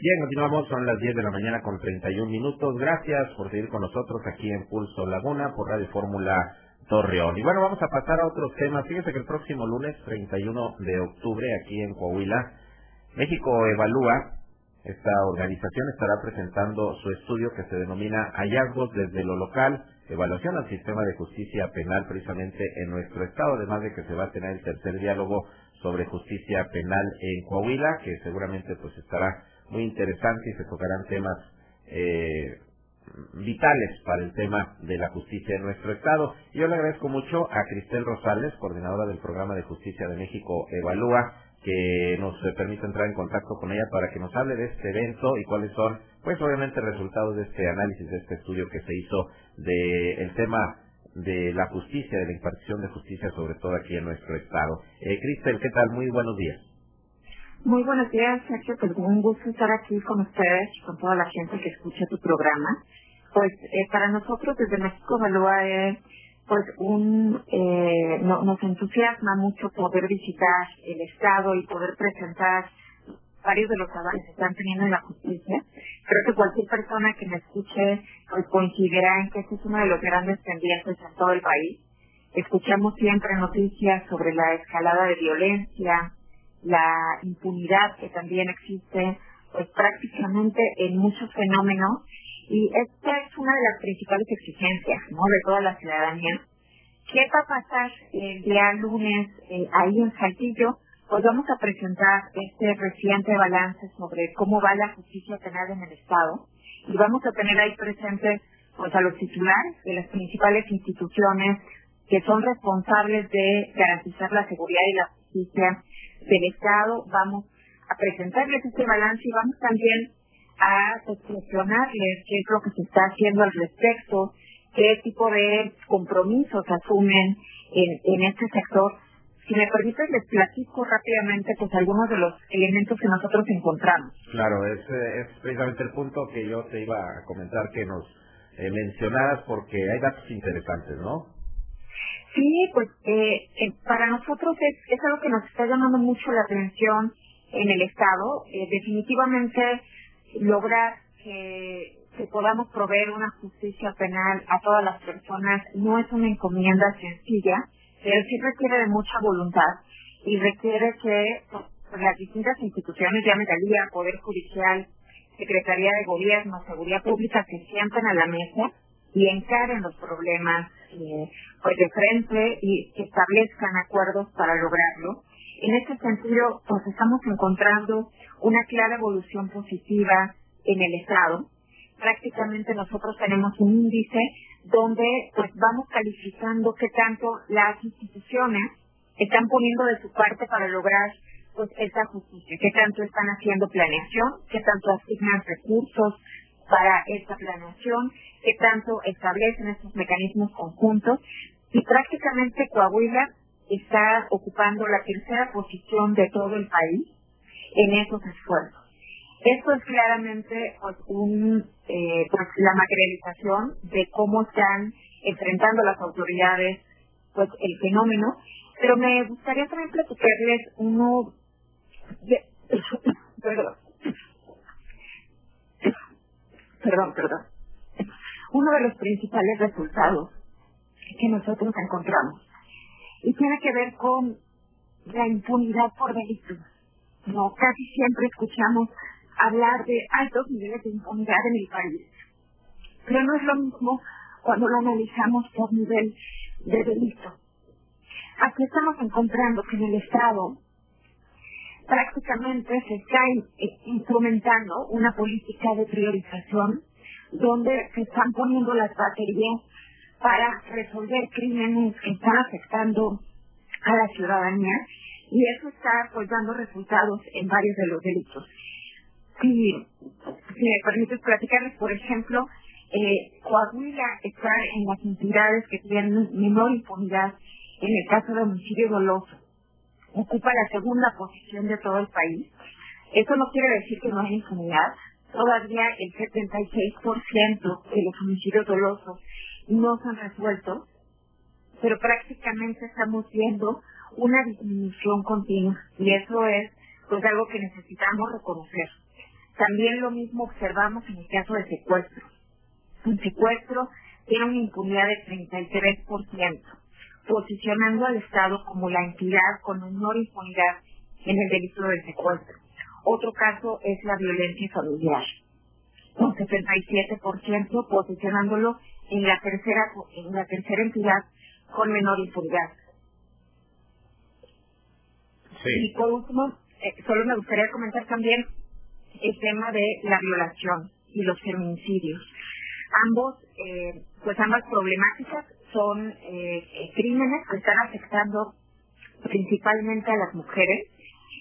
Bien, continuamos, son las 10 de la mañana con 31 minutos. Gracias por seguir con nosotros aquí en Pulso Laguna por Radio Fórmula Torreón. Y bueno, vamos a pasar a otros temas. Fíjese que el próximo lunes 31 de octubre aquí en Coahuila, México Evalúa, esta organización estará presentando su estudio que se denomina Hallazgos desde lo local, evaluación al sistema de justicia penal precisamente en nuestro estado, además de que se va a tener el tercer diálogo sobre justicia penal en Coahuila, que seguramente pues estará muy interesante y se tocarán temas eh, vitales para el tema de la justicia en nuestro estado. Yo le agradezco mucho a Cristel Rosales, coordinadora del programa de justicia de México Evalúa, que nos permite entrar en contacto con ella para que nos hable de este evento y cuáles son, pues obviamente, resultados de este análisis, de este estudio que se hizo del el tema de la justicia, de la impartición de justicia, sobre todo aquí en nuestro estado. Eh, Cristel, ¿qué tal? Muy buenos días. Muy buenos días, Sergio. Pues un gusto estar aquí con ustedes con toda la gente que escucha tu programa. Pues eh, para nosotros desde México Evalúa es pues un eh, nos entusiasma mucho poder visitar el estado y poder presentar varios de los avances que están teniendo en la justicia. Creo que cualquier persona que me escuche pues coincidirá en que este es uno de los grandes pendientes en todo el país. Escuchamos siempre noticias sobre la escalada de violencia, la impunidad que también existe pues prácticamente en muchos fenómenos y esta es una de las principales exigencias ¿no? de toda la ciudadanía. ¿Qué va a pasar el día lunes eh, ahí en Saltillo? Pues vamos a presentar este reciente balance sobre cómo va la justicia penal en el Estado y vamos a tener ahí presentes pues, a los titulares de las principales instituciones que son responsables de garantizar la seguridad y la justicia del Estado. Vamos a presentarles este balance y vamos también a expresionarles qué es lo que se está haciendo al respecto, qué tipo de compromisos asumen en, en este sector. Si me permites, les platico rápidamente pues algunos de los elementos que nosotros encontramos. Claro, es, es precisamente el punto que yo te iba a comentar que nos eh, mencionaras porque hay datos interesantes, ¿no? Sí, pues eh, eh, para nosotros es, algo que nos está llamando mucho la atención en el Estado. Eh, definitivamente lograr que, podamos proveer una justicia penal a todas las personas no es una encomienda sencilla, pero sí requiere de mucha voluntad y requiere que pues, las distintas instituciones, ya Metalía, Poder Judicial, Secretaría de Gobierno, Seguridad Pública, se sienten a la mesa y encaren los problemas eh, pues de frente y establezcan acuerdos para lograrlo. En este sentido, pues estamos encontrando una clara evolución positiva en el Estado. Prácticamente nosotros tenemos un índice donde pues vamos calificando qué tanto las instituciones están poniendo de su parte para lograr pues esa justicia, qué tanto están haciendo planeación, qué tanto asignan recursos para esta planeación, qué tanto establecen estos mecanismos conjuntos y prácticamente Coahuila está ocupando la tercera posición de todo el país en esos esfuerzos. Esto es claramente pues, un, eh, pues, la materialización de cómo están enfrentando las autoridades pues el fenómeno, pero me gustaría también platicarles uno de, perdón, perdón, perdón, uno de los principales resultados que nosotros encontramos y tiene que ver con la impunidad por delitos. No, casi siempre escuchamos hablar de altos niveles de impunidad en el país, pero no es lo mismo cuando lo analizamos por nivel de delito. Aquí estamos encontrando que en el Estado prácticamente se está instrumentando una política de priorización donde se están poniendo las baterías para resolver crímenes que están afectando a la ciudadanía y eso está pues dando resultados en varios de los delitos. Si, si me permites platicarles, por ejemplo, eh, Coahuila está en las entidades que tienen menor impunidad en el caso de homicidio doloso. Ocupa la segunda posición de todo el país. Eso no quiere decir que no hay impunidad. Todavía el 76% de los homicidios dolosos no se han resuelto, pero prácticamente estamos viendo una disminución continua y eso es pues algo que necesitamos reconocer. También lo mismo observamos en el caso de secuestro. Un secuestro tiene una impunidad de 33%, posicionando al Estado como la entidad con menor impunidad en el delito del secuestro. Otro caso es la violencia familiar, con 77%, posicionándolo en la tercera en la tercera entidad con menor impunidad. Y por último, eh, solo me gustaría comentar también el tema de la violación y los feminicidios. Ambos, eh, pues ambas problemáticas son eh, crímenes que están afectando principalmente a las mujeres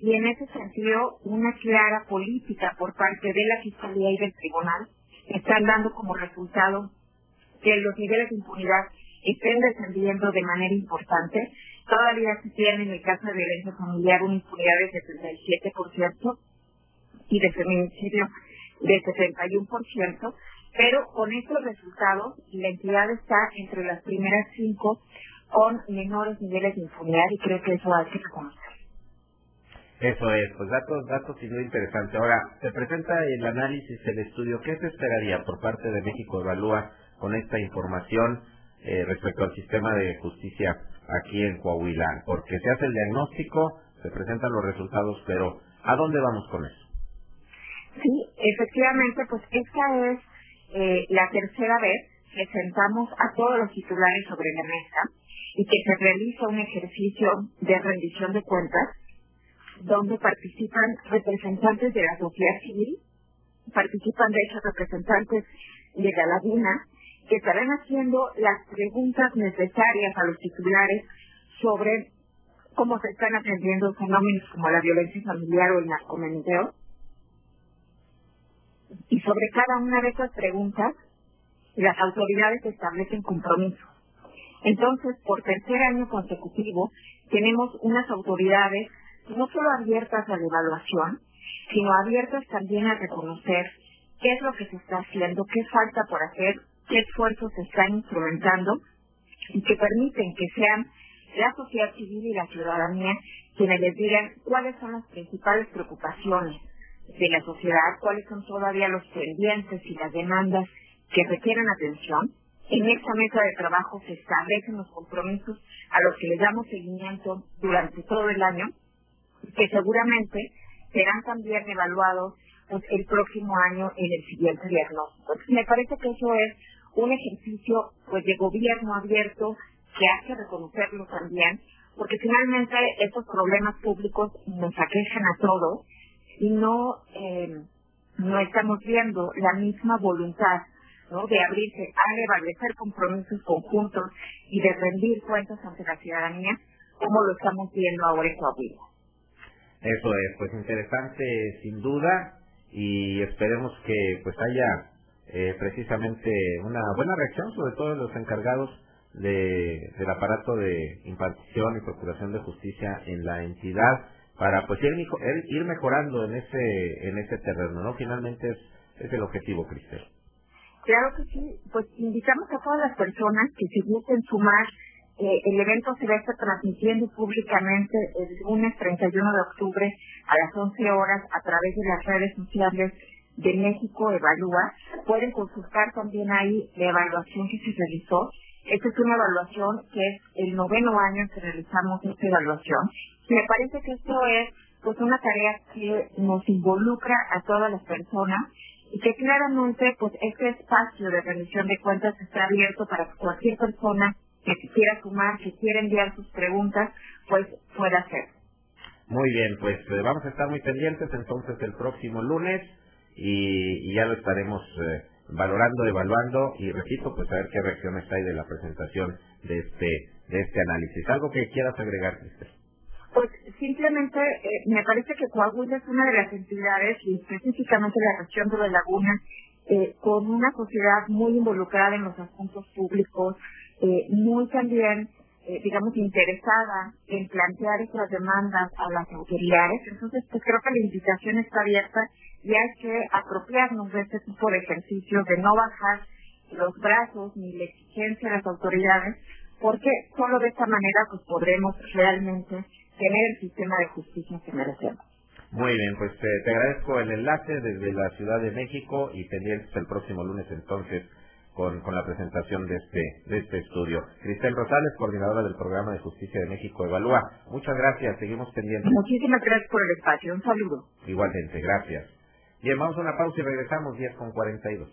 y en ese sentido una clara política por parte de la Fiscalía y del Tribunal están dando como resultado que los niveles de impunidad estén descendiendo de manera importante. Todavía se tiene en el caso de violencia familiar una impunidad de 77% y de feminicidio de 61%, pero con estos resultados la entidad está entre las primeras cinco con menores niveles de impunidad y creo que eso hay que reconocer. Eso es, pues datos, datos y muy interesante. Ahora, se presenta el análisis, el estudio. ¿Qué se esperaría por parte de México Evalúa con esta información eh, respecto al sistema de justicia aquí en Coahuila? Porque se hace el diagnóstico, se presentan los resultados, pero ¿a dónde vamos con eso? Sí, efectivamente, pues esta es eh, la tercera vez que sentamos a todos los titulares sobre la mesa y que se realiza un ejercicio de rendición de cuentas donde participan representantes de la sociedad civil, participan de hecho representantes de la que estarán haciendo las preguntas necesarias a los titulares sobre cómo se están atendiendo fenómenos como la violencia familiar o el narcomenudeo y sobre cada una de esas preguntas, las autoridades establecen compromisos. Entonces, por tercer año consecutivo, tenemos unas autoridades no solo abiertas a la evaluación, sino abiertas también a reconocer qué es lo que se está haciendo, qué falta por hacer, qué esfuerzos se están instrumentando y que permiten que sean la sociedad civil y la ciudadanía quienes les digan cuáles son las principales preocupaciones de la sociedad, cuáles son todavía los pendientes y las demandas que requieren atención. En esta mesa de trabajo se establecen los compromisos a los que le damos seguimiento durante todo el año, que seguramente serán también evaluados pues, el próximo año en el siguiente diagnóstico. me parece que eso es un ejercicio pues de gobierno abierto que hay que reconocerlo también, porque finalmente estos problemas públicos nos aquejan a todos y no, eh, no estamos viendo la misma voluntad ¿no? de abrirse a establecer compromisos conjuntos y de rendir cuentas ante la ciudadanía como lo estamos viendo ahora en Coahuila. Eso es, pues interesante sin duda y esperemos que pues haya eh, precisamente una buena reacción, sobre todo de los encargados de, del aparato de impartición y procuración de justicia en la entidad para pues ir, mejorando en ese en ese terreno, ¿no? Finalmente es, es el objetivo, Cristel. Claro que sí, pues invitamos a todas las personas que se gusten sumar. Eh, el evento se va a estar transmitiendo públicamente el lunes 31 de octubre a las 11 horas a través de las redes sociales de México Evalúa. Pueden consultar también ahí la evaluación que se realizó. Esta es una evaluación que es el noveno año que realizamos esta evaluación me parece que esto es pues una tarea que nos involucra a todas las personas y que claramente pues este espacio de rendición de cuentas está abierto para que cualquier persona que quiera sumar, que quiera enviar sus preguntas, pues pueda hacer. Muy bien, pues eh, vamos a estar muy pendientes entonces el próximo lunes y, ya lo estaremos eh, valorando, evaluando y repito, pues a ver qué reacciones hay de la presentación de este de este análisis. ¿Algo que quieras agregar, Cristel? Pues simplemente eh, me parece que Coahuila es una de las entidades, y específicamente la región de la Laguna, eh, con una sociedad muy involucrada en los asuntos públicos, eh, muy también, digamos, interesada en plantear estas demandas a las autoridades. Entonces, pues creo que la invitación está abierta y hay que apropiarnos de este tipo de ejercicios, de no bajar los brazos ni la exigencia a las autoridades, porque solo de esta manera pues podremos realmente tener el sistema de justicia que merecemos. Muy bien, pues te, te agradezco el enlace desde la Ciudad de México y pendientes el próximo lunes entonces con, con la presentación de este, de este estudio. Cristel Rosales, coordinadora del Programa de Justicia de México Evalúa. Muchas gracias, seguimos pendientes. Muchísimas gracias por el espacio, un saludo. Igualmente, gracias. Bien, vamos a una pausa y regresamos 10 con 42.